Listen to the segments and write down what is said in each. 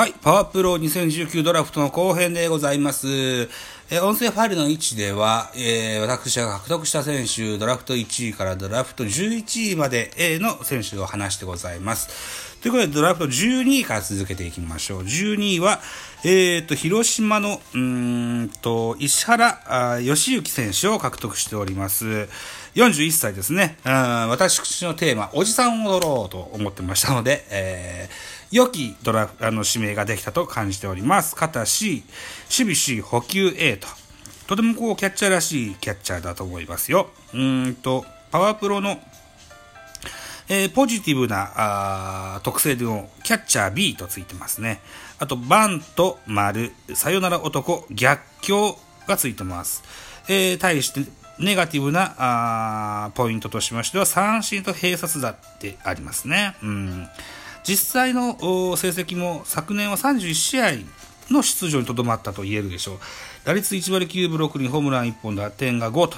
はい。パワープロ2019ドラフトの後編でございます。え音声ファイルの位置では、えー、私が獲得した選手、ドラフト1位からドラフト11位まで A の選手を話してございます。ということで、ドラフト12位から続けていきましょう。12位は、えっ、ー、と、広島の、うんと、石原義行選手を獲得しております。41歳ですね。うん私のテーマ、おじさんを取ろうと思ってましたので、えー、良きドラフあの指名ができたと感じております。肩 C、守備 C、補給 A と。とてもこう、キャッチャーらしいキャッチャーだと思いますよ。うんと、パワープロのえー、ポジティブなあ特性でのキャッチャー B とついてますね。あと、バント、丸、さよなら男、逆境がついてます。えー、対して、ネガティブなあポイントとしましては、三振と併殺打ってありますね。うん、実際の成績も昨年は31試合の出場にとどまったと言えるでしょう。打率1割9分6厘、ホームラン1本、打点が5と。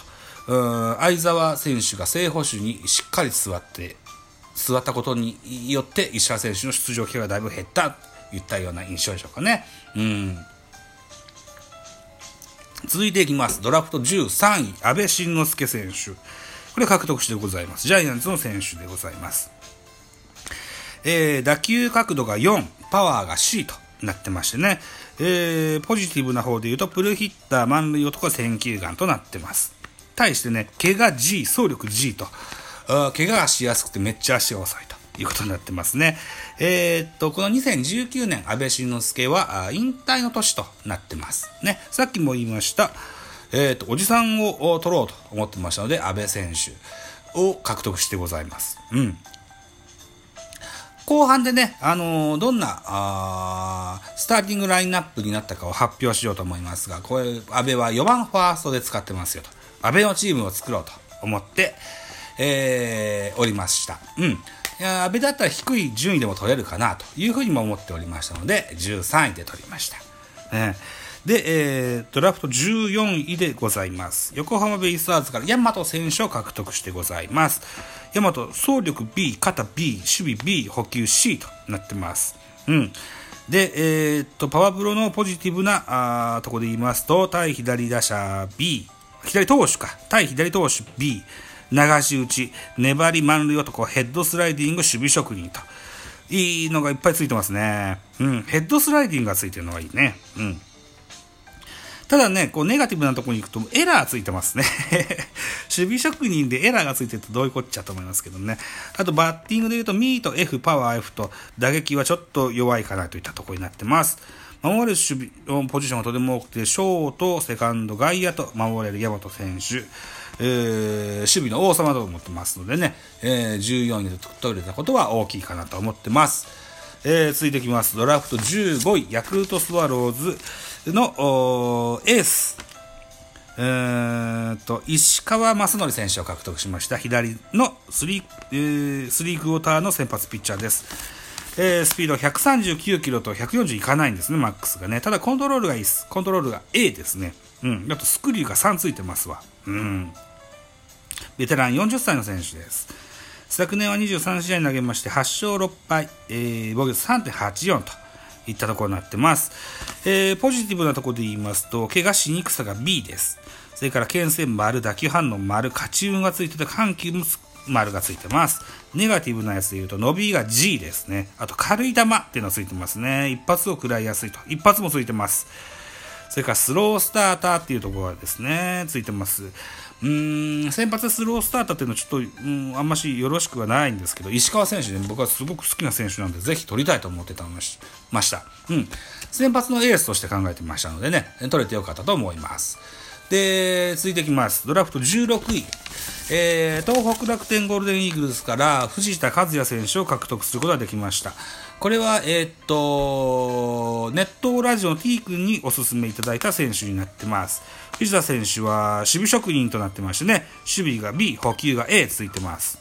相澤選手が正捕手にしっかり座って座ったことによって石原選手の出場機会がだいぶ減ったといったような印象でしょうかね。うん続いていきます。ドラフト13位、安倍晋之助選手。これ獲得してございます。ジャイアンツの選手でございます。えー、打球角度が4、パワーが C となってましてね、えー、ポジティブな方で言うと、プルヒッター、満塁男、選球眼となってます。対してね、怪我 G、走力 G と、怪我がしやすくてめっちゃ足が遅いということになってますね。えー、っと、この2019年、安倍晋之助は引退の年となってます。ね。さっきも言いました、えー、っと、おじさんを取ろうと思ってましたので、安倍選手を獲得してございます。うん。後半でね、あのー、どんなあスターティングラインナップになったかを発表しようと思いますが、これ、安倍は4番ファーストで使ってますよと。安倍のチームを作ろうと思って、えー、おりました。うん。いや、安倍だったら低い順位でも取れるかなというふうにも思っておりましたので、13位で取りました。ね、で、えー、ドラフト14位でございます。横浜ベイスターズから大和選手を獲得してございます。大和、総力 B、肩 B、守備 B、補給 C となってます。うん。で、えー、っと、パワープロのポジティブなあとこで言いますと、対左打者 B、左投手か、対左投手 B、流し打ち、粘り満塁男、ヘッドスライディング、守備職人と。いいのがいっぱいついてますね。うん。ヘッドスライディングがついてるのがいいね。うん。ただね、こう、ネガティブなところに行くと、エラーついてますね。守備職人でエラーがついてるとどういうこっちゃと思いますけどね。あと、バッティングで言うと、ミート F、パワー F と、打撃はちょっと弱いかなといったところになってます。守れる守備、ポジションがとても多くて、ショート、セカンド、外野と守れる大和選手。えー、守備の王様と思ってますのでね、えー、14位で取れたことは大きいかなと思ってます。えー、続いてきます。ドラフト15位、ヤクルトスワローズのエース、えー、と石川雅則選手を獲得しました。左のスリー、えー、スリークォーターの先発ピッチャーです。えー、スピード139キロと140いかないんですね、マックスがね。ただコントロールがいいです。コントロールが A ですね。うん。あとスクリューが3ついてますわ。うん。ベテラン40歳の選手です。昨年は23試合投げまして8勝6敗、えー、防御率3.84といったところになってます。えー、ポジティブなところで言いますと、怪我しにくさが B です。それから牽制丸、打球反応丸、勝ち運がついてて緩急も丸がついてます。ネガティブなやつで言うと、伸びが G ですね。あと軽い球っていうのがついてますね。一発を食らいやすいと。一発もついてます。それからスロースターターっていうところがですね、ついてます。うん、先発スロースターターっていうのはちょっと、うん、あんましよろしくはないんですけど、石川選手ね、僕はすごく好きな選手なんで、ぜひ取りたいと思ってたました。うん。先発のエースとして考えてましたのでね、取れてよかったと思います。で、続いていきます。ドラフト16位。えー、東北楽天ゴールデンイーグルスから藤田和也選手を獲得することができました。これは、えー、っと、ネットラジオの T 君にお勧めいただいた選手になってます。藤田選手は守備職人となってましてね、守備が B、補給が A ついてます。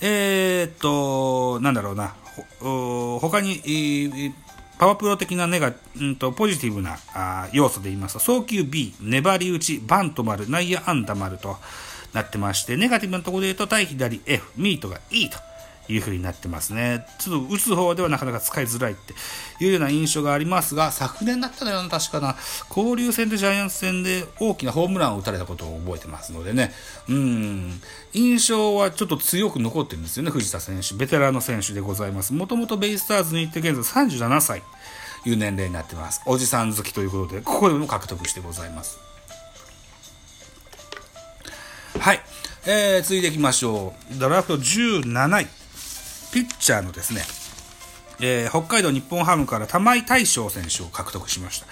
えー、っと、なんだろうな、ほ他に、えー、パワープロ的なネガ、うんと、ポジティブなあ要素で言いますと、送球 B、粘り打ち、バント丸、内野安打丸となってまして、ネガティブなところで言うと、対左 F、ミートが E という風になってますね。ちょっと打つ方ではなかなか使いづらいっていうような印象がありますが、昨年だったのよな、確かな、交流戦でジャイアンツ戦で大きなホームランを打たれたことを覚えてますのでね、うん、印象はちょっと強く残ってるんですよね、藤田選手。ベテランの選手でございます。もともとベイスターズに行って現在37歳という年齢になってます。おじさん好きということで、ここでも獲得してございます。はい。えー、続いていきましょう。ドラフト17位。ピッチャーのですね、えー、北海道日本ハムから玉井大将選手を獲得しました。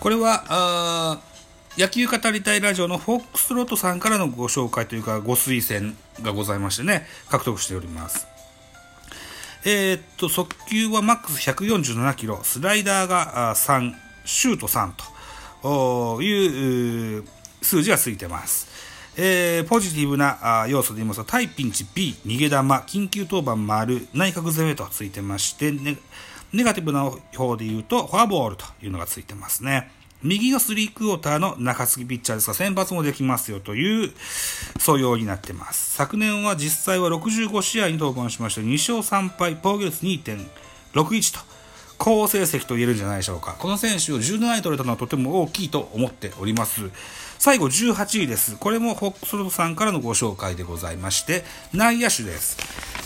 これは、野球語りたいラジオのフォックスロットさんからのご紹介というか、ご推薦がございましてね、獲得しております。えー、っと、速球はマックス147キロ、スライダーが3、シュート3という数字がついてます。えー、ポジティブな要素で言いますと、対ピンチ B、逃げ玉、緊急当番丸、内角攻めとついてまして、ね、ネガティブな方で言うと、フォアボールというのがついてますね。右がスリークォーターの中継ぎピッチャーですが、先発もできますよという素養になってます。昨年は実際は65試合に登板しまして、2勝3敗、防御率2.61と、好成績と言えるんじゃないでしょうか。この選手を17位取れたのはとても大きいと思っております。最後18位です。これもホックスロトさんからのご紹介でございまして、内野手です。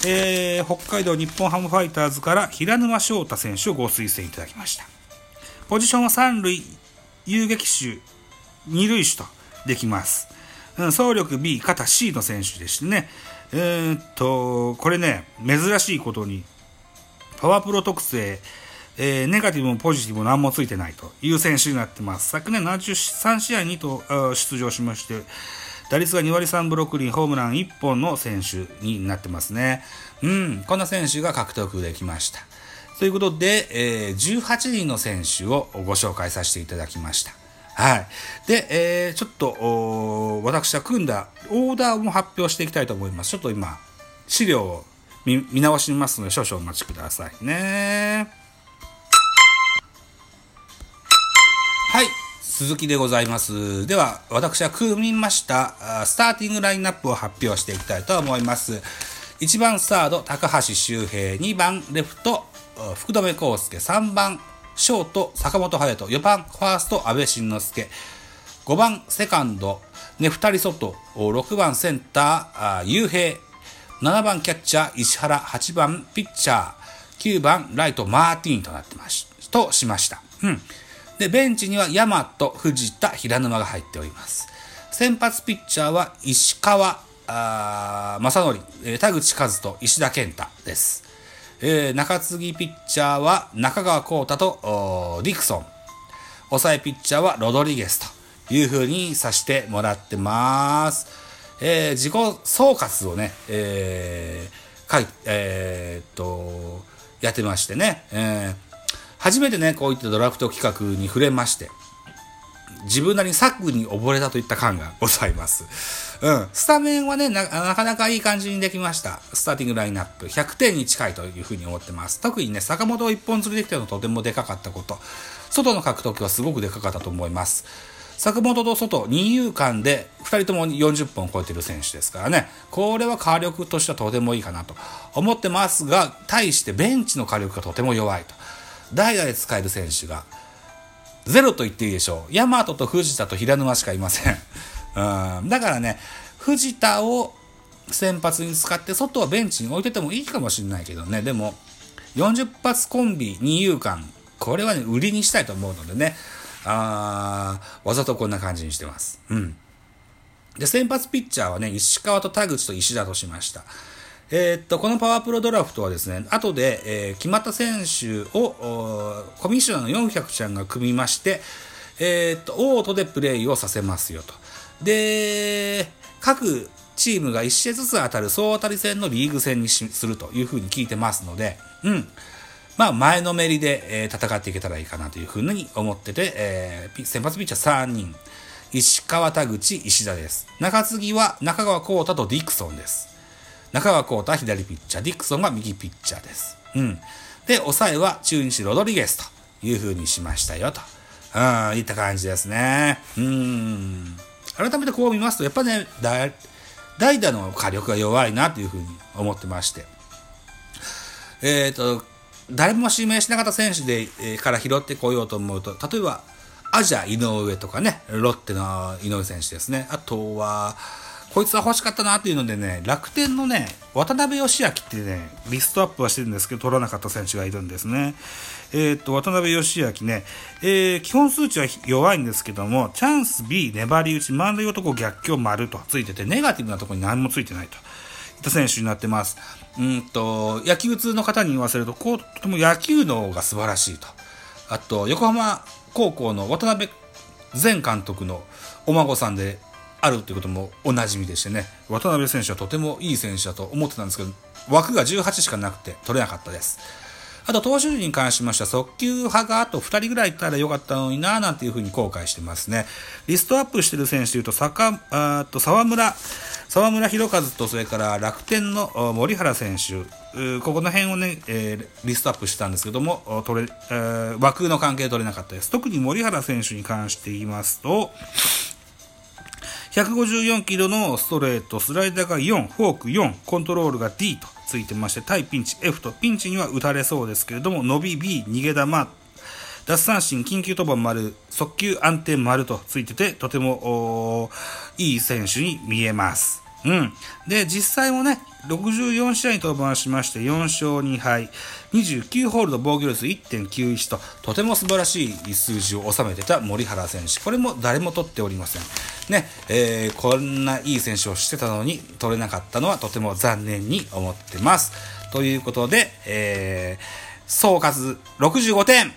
えー、北海道日本ハムファイターズから平沼翔太選手をご推薦いただきました。ポジションは三塁、遊撃手、二塁手とできます。うん、総力 B、肩 C の選手でしてね。えー、っと、これね、珍しいことに、パワープロ特性、えー、ネガティブもポジティブも何もついてないという選手になってます。昨年73試合にと出場しまして、打率が2割3ブロックリン、ホームラン1本の選手になってますね。うん、こんな選手が獲得できました。ということで、えー、18人の選手をご紹介させていただきました。はい。で、えー、ちょっと、私は組んだオーダーも発表していきたいと思います。ちょっと今、資料を見直しますので、少々お待ちくださいね。鈴木でございます。では、私は組みました、スターティングラインナップを発表していきたいと思います。1番サード、高橋周平。2番レフト、福留孝介。3番ショート、坂本勇人。4番ファースト、安倍晋之助。5番セカンド、ネフタリソト。6番センター、雄平。7番キャッチャー、石原。8番ピッチャー、9番ライト、マーティンとなってまし、としました。うん。で、ベンチには大和、藤田、平沼が入っております。先発ピッチャーは石川、あ正則、田口和人、石田健太です。えー、中継ぎピッチャーは中川幸太とディクソン。抑えピッチャーはロドリゲスという風にさせてもらってます。えー、自己総括をね、えー、書い、えー、っと、やってましてね、えー初めてね、こういったドラフト企画に触れまして、自分なりに策に溺れたといった感がございます。うん。スタメンはねな、なかなかいい感じにできました。スターティングラインナップ。100点に近いというふうに思ってます。特にね、坂本を一本釣りできたのとてもでかかったこと。外の獲得はすごくでかかったと思います。坂本と外、二遊間で2人とも40本超えてる選手ですからね。これは火力としてはとてもいいかなと思ってますが、対してベンチの火力がとても弱いと。代打で使える選手がゼロと言っていいでしょう。大和と藤田と平沼しかいません。うん、だからね、藤田を先発に使って外はベンチに置いててもいいかもしれないけどね。でも、40発コンビ二遊間、これはね、売りにしたいと思うのでね、あわざとこんな感じにしてます。うん。で、先発ピッチャーはね、石川と田口と石田としました。えー、っと、このパワープロドラフトはですね、後で、えー、決まった選手を、コミッショナーの400ちゃんが組みまして、えー、っと、オートでプレイをさせますよと。で、各チームが1試合ずつ当たる総当たり戦のリーグ戦にするというふうに聞いてますので、うん。まあ、前のめりで、えー、戦っていけたらいいかなというふうに思ってて、えー、先発ピッチャー3人。石川田口、石田です。中継ぎは中川幸太とディクソンです。中川幸太左ピッチャー、ディクソンが右ピッチャーです。うん。で、抑えは中日ロドリゲスという風にしましたよと。うん、いった感じですね。うん。改めてこう見ますと、やっぱね、代打の火力が弱いなというふうに思ってまして。えっ、と、誰も指名しなかった選手で、えーから拾ってこようと思うと、例えば、アジア井上とかね、ロッテの井上選手ですね。あとは、こいつは欲しかったなっていうのでね、楽天のね、渡辺義明ってね、リストアップはしてるんですけど、取らなかった選手がいるんですね。えっ、と、渡辺義明ね、えー基本数値は弱いんですけども、チャンス B、粘り打ち、満塁男逆境丸とついてて、ネガティブなところに何もついてないと。いった選手になってます。うんと、野球通の方に言わせると、こう、とても野球脳が素晴らしいと。あと、横浜高校の渡辺前監督のお孫さんであるということもおなじみでしてね、渡辺選手はとてもいい選手だと思ってたんですけど、枠が18しかなくて取れなかったです。あと、投手陣に関しましては、速球派があと2人ぐらいいたらよかったのになぁなんていうふうに後悔してますね。リストアップしてる選手でいうと、坂、あと、沢村、沢村博和と、それから楽天の森原選手、ここの辺をね、えーリストアップしてたんですけども、取れ、えー枠の関係取れなかったです。特に森原選手に関して言いますと、154キロのストレート、スライダーが4、フォーク4、コントロールが D とついてまして、対ピンチ F と、ピンチには打たれそうですけれども、伸び B、逃げ球、奪三振、緊急登板丸、速球安定丸とついてて、とてもいい選手に見えます。うん。で、実際もね、64試合に登板しまして、4勝2敗、29ホールド防御率1.91と、とても素晴らしい数字を収めてた森原選手。これも誰も取っておりません。ね、えーこんないい選手をしてたのに取れなかったのはとても残念に思ってます。ということで、えー総括65点